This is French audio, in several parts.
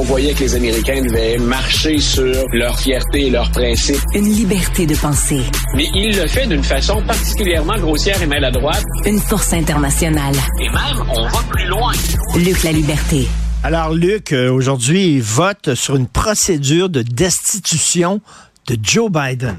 On voyait que les Américains devaient marcher sur leur fierté et leurs principes. Une liberté de penser. Mais il le fait d'une façon particulièrement grossière et maladroite. Une force internationale. Et même, on va plus loin. Luc la liberté. Alors, Luc, euh, aujourd'hui, il vote sur une procédure de destitution de Joe Biden.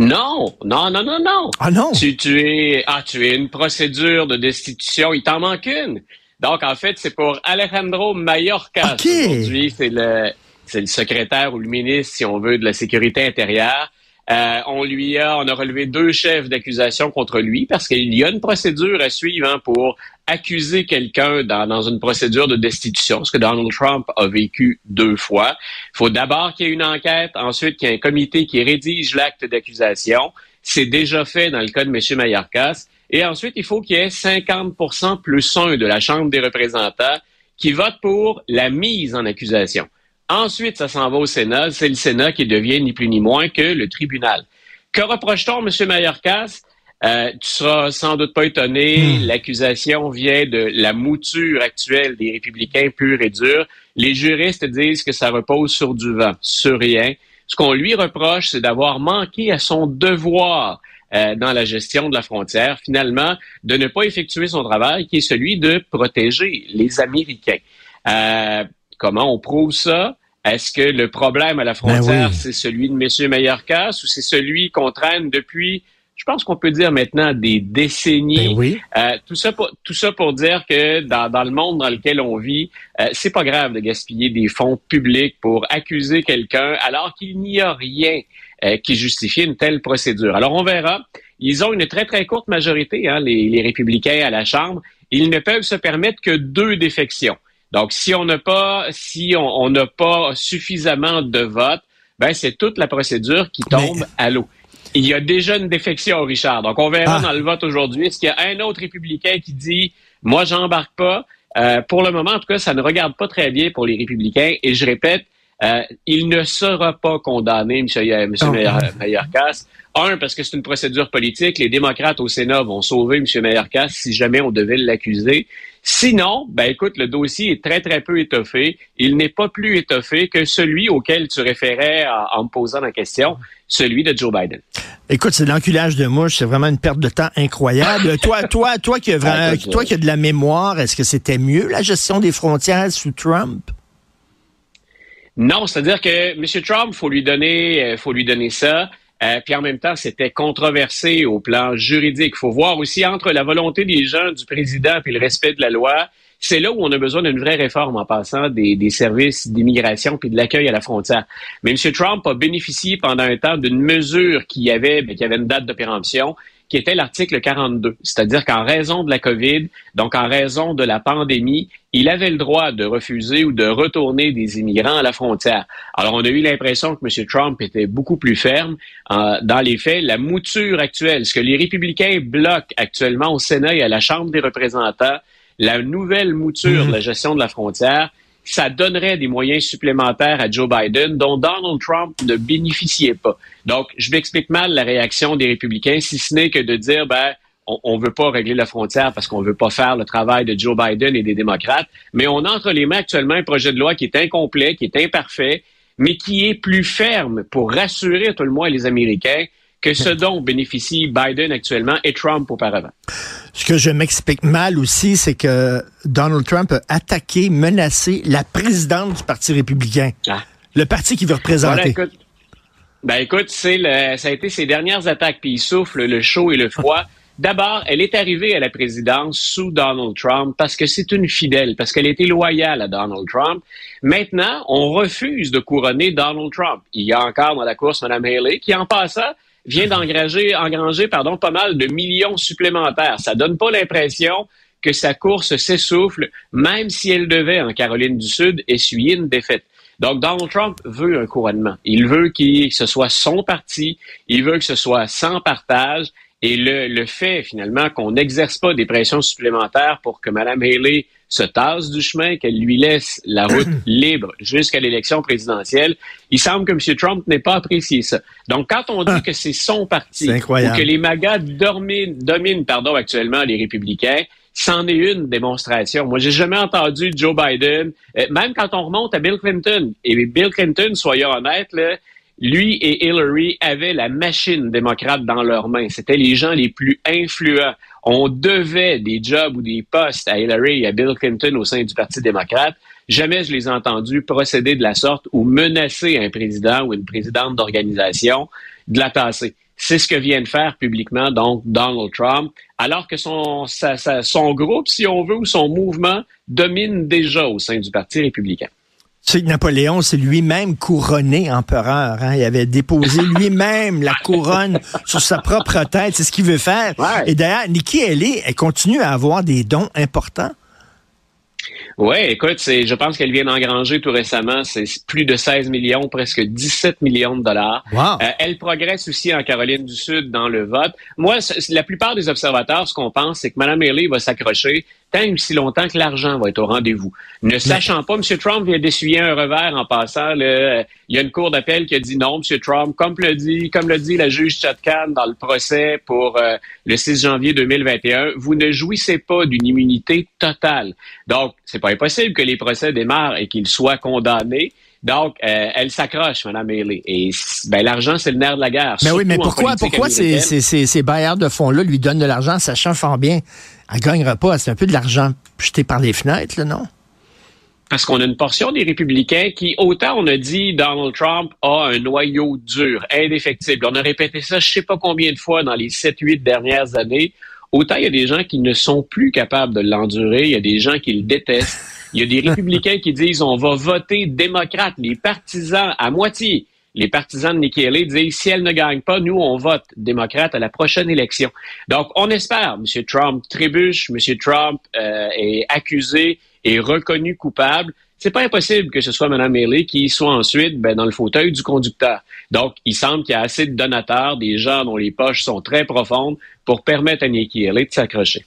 Non, non, non, non, non. Ah non? Tu, tu es, ah, tu es une procédure de destitution. Il t'en manque une. Donc, en fait, c'est pour Alejandro Mayorkas. Aujourd'hui, c'est le, c'est le secrétaire ou le ministre, si on veut, de la sécurité intérieure. Euh, on lui a, on a relevé deux chefs d'accusation contre lui parce qu'il y a une procédure à suivre hein, pour accuser quelqu'un dans, dans, une procédure de destitution, ce que Donald Trump a vécu deux fois. Il faut d'abord qu'il y ait une enquête, ensuite qu'il y ait un comité qui rédige l'acte d'accusation. C'est déjà fait dans le cas de M. Mayorkas. Et ensuite, il faut qu'il y ait 50% plus 1 de la Chambre des représentants qui vote pour la mise en accusation. Ensuite, ça s'en va au Sénat. C'est le Sénat qui devient ni plus ni moins que le tribunal. Que reproche-t-on, M. Mayorkas? Euh, tu seras sans doute pas étonné. Hmm. L'accusation vient de la mouture actuelle des républicains purs et durs. Les juristes disent que ça repose sur du vent, sur rien. Ce qu'on lui reproche, c'est d'avoir manqué à son devoir euh, dans la gestion de la frontière, finalement, de ne pas effectuer son travail, qui est celui de protéger les Américains. Euh, comment on prouve ça? Est-ce que le problème à la ben frontière, c'est celui de M. Mayorkas ou c'est celui qu'on traîne depuis, je pense qu'on peut dire maintenant, des décennies? Ben oui. euh, tout, ça pour, tout ça pour dire que dans, dans le monde dans lequel on vit, euh, c'est pas grave de gaspiller des fonds publics pour accuser quelqu'un alors qu'il n'y a rien euh, qui justifie une telle procédure. Alors on verra. Ils ont une très, très courte majorité, hein, les, les républicains à la Chambre. Ils ne peuvent se permettre que deux défections. Donc, si on n'a pas, si on n'a pas suffisamment de votes, ben c'est toute la procédure qui tombe à l'eau. Il y a déjà une défection, Richard. Donc, on verra ah. dans le vote aujourd'hui. Est-ce qu'il y a un autre républicain qui dit, moi, j'embarque pas? Euh, pour le moment, en tout cas, ça ne regarde pas très bien pour les républicains. Et je répète, euh, il ne sera pas condamné, M. M. Mayorkas. Un, parce que c'est une procédure politique. Les démocrates au Sénat vont sauver M. Mayorkas si jamais on devait l'accuser. Sinon, ben écoute, le dossier est très, très peu étoffé. Il n'est pas plus étoffé que celui auquel tu référais en, me posant la question, celui de Joe Biden. Écoute, c'est l'enculage de mouche, c'est vraiment une perte de temps incroyable. toi, toi, toi qui as, toi qui as de la mémoire, est-ce que c'était mieux la gestion des frontières sous Trump? Non, c'est-à-dire que M. Trump, faut lui donner, euh, faut lui donner ça. Euh, puis en même temps, c'était controversé au plan juridique. Il faut voir aussi entre la volonté des gens, du président, puis le respect de la loi. C'est là où on a besoin d'une vraie réforme en passant des, services d'immigration puis de l'accueil à la frontière. Mais M. Trump a bénéficié pendant un temps d'une mesure qui avait, ben, qui avait une date de qui était l'article 42. C'est-à-dire qu'en raison de la COVID, donc en raison de la pandémie, il avait le droit de refuser ou de retourner des immigrants à la frontière. Alors, on a eu l'impression que M. Trump était beaucoup plus ferme. Euh, dans les faits, la mouture actuelle, ce que les républicains bloquent actuellement au Sénat et à la Chambre des représentants, la nouvelle mouture de la gestion de la frontière, ça donnerait des moyens supplémentaires à Joe Biden dont Donald Trump ne bénéficiait pas. Donc, je m'explique mal la réaction des républicains, si ce n'est que de dire, ben, on ne veut pas régler la frontière parce qu'on ne veut pas faire le travail de Joe Biden et des démocrates, mais on entre les mains actuellement un projet de loi qui est incomplet, qui est imparfait, mais qui est plus ferme pour rassurer tout le moins les Américains que ce dont bénéficie Biden actuellement et Trump auparavant. Ce que je m'explique mal aussi, c'est que Donald Trump a attaqué, menacé la présidente du Parti républicain. Ah. Le parti qu'il veut représenter. écoute, ben écoute, c'est ça a été ses dernières attaques, puis il souffle le chaud et le froid. D'abord, elle est arrivée à la présidence sous Donald Trump parce que c'est une fidèle, parce qu'elle était loyale à Donald Trump. Maintenant, on refuse de couronner Donald Trump. Il y a encore dans la course Mme Haley qui, en passant, vient d'engranger engranger, pardon, pas mal de millions supplémentaires. Ça donne pas l'impression que sa course s'essouffle, même si elle devait, en Caroline du Sud, essuyer une défaite. Donc, Donald Trump veut un couronnement. Il veut que ce soit son parti, il veut que ce soit sans partage, et le, le fait, finalement, qu'on n'exerce pas des pressions supplémentaires pour que Mme Haley se tasse du chemin, qu'elle lui laisse la route libre jusqu'à l'élection présidentielle, il semble que M. Trump n'ait pas apprécié ça. Donc, quand on dit ah. que c'est son parti, ou que les MAGA dominent, dominent pardon, actuellement les républicains, c'en est une démonstration. Moi, j'ai jamais entendu Joe Biden, euh, même quand on remonte à Bill Clinton. Et Bill Clinton, soyons honnêtes, là, lui et Hillary avaient la machine démocrate dans leurs mains. C'était les gens les plus influents. On devait des jobs ou des postes à Hillary et à Bill Clinton au sein du Parti démocrate. Jamais je les ai entendus procéder de la sorte ou menacer un président ou une présidente d'organisation de la tasser. C'est ce que vient de faire publiquement, donc, Donald Trump, alors que son, son groupe, si on veut, ou son mouvement domine déjà au sein du Parti républicain. C'est Napoléon, c'est lui-même couronné empereur. Hein? Il avait déposé lui-même la couronne sur sa propre tête. C'est ce qu'il veut faire. Et d'ailleurs, Nikki Haley, elle continue à avoir des dons importants. Oui, écoute, je pense qu'elle vient d'engranger tout récemment, c'est plus de 16 millions, presque 17 millions de dollars. Wow. Euh, elle progresse aussi en Caroline du Sud dans le vote. Moi, la plupart des observateurs, ce qu'on pense, c'est que Mme Haley va s'accrocher tant aussi longtemps que l'argent va être au rendez-vous. Ne sachant pas, M. Trump vient d'essuyer un revers en passant. il y a une cour d'appel qui a dit non, M. Trump, comme le dit, comme le dit la juge Chatkan dans le procès pour euh, le 6 janvier 2021, vous ne jouissez pas d'une immunité totale. Donc, c'est pas impossible que les procès démarrent et qu'il soit condamné. Donc, euh, elle s'accroche, Mme Haley. Et ben, l'argent, c'est le nerf de la guerre. Mais oui, mais pourquoi, pourquoi ces, ces, ces, bailleurs de fonds-là lui donnent de l'argent, sachant fort bien, elle gagnera pas. C'est un peu de l'argent jeté par les fenêtres, là, non? Parce qu'on a une portion des républicains qui, autant on a dit Donald Trump a un noyau dur, indéfectible. On a répété ça je sais pas combien de fois dans les 7-8 dernières années. Autant il y a des gens qui ne sont plus capables de l'endurer, il y a des gens qui le détestent. Il y a des républicains qui disent on va voter démocrate, les partisans à moitié. Les partisans de Nikki Haley disent si elle ne gagne pas, nous on vote démocrate à la prochaine élection. Donc on espère, M. Trump trébuche, M. Trump euh, est accusé et reconnu coupable. C'est pas impossible que ce soit Mme Haley qui soit ensuite ben, dans le fauteuil du conducteur. Donc, il semble qu'il y a assez de donateurs, des gens dont les poches sont très profondes, pour permettre à Nikki Haley de s'accrocher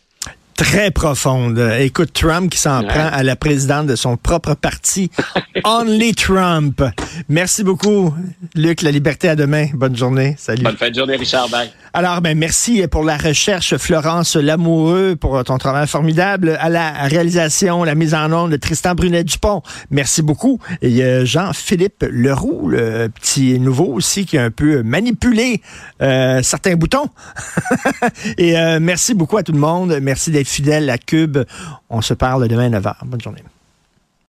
très profonde. Écoute, Trump qui s'en prend à la présidente de son propre parti, Only Trump. Merci beaucoup, Luc. La liberté à demain. Bonne journée. Salut. Bonne fin de journée, Richard. Bye. Alors, ben, merci pour la recherche, Florence Lamoureux, pour ton travail formidable. À la réalisation, la mise en onde de Tristan Brunet-Dupont. Merci beaucoup. Et Jean-Philippe Leroux, le petit nouveau aussi, qui a un peu manipulé euh, certains boutons. Et euh, merci beaucoup à tout le monde. Merci d'être fidèle à Cube. On se parle demain à 9h. Bonne journée.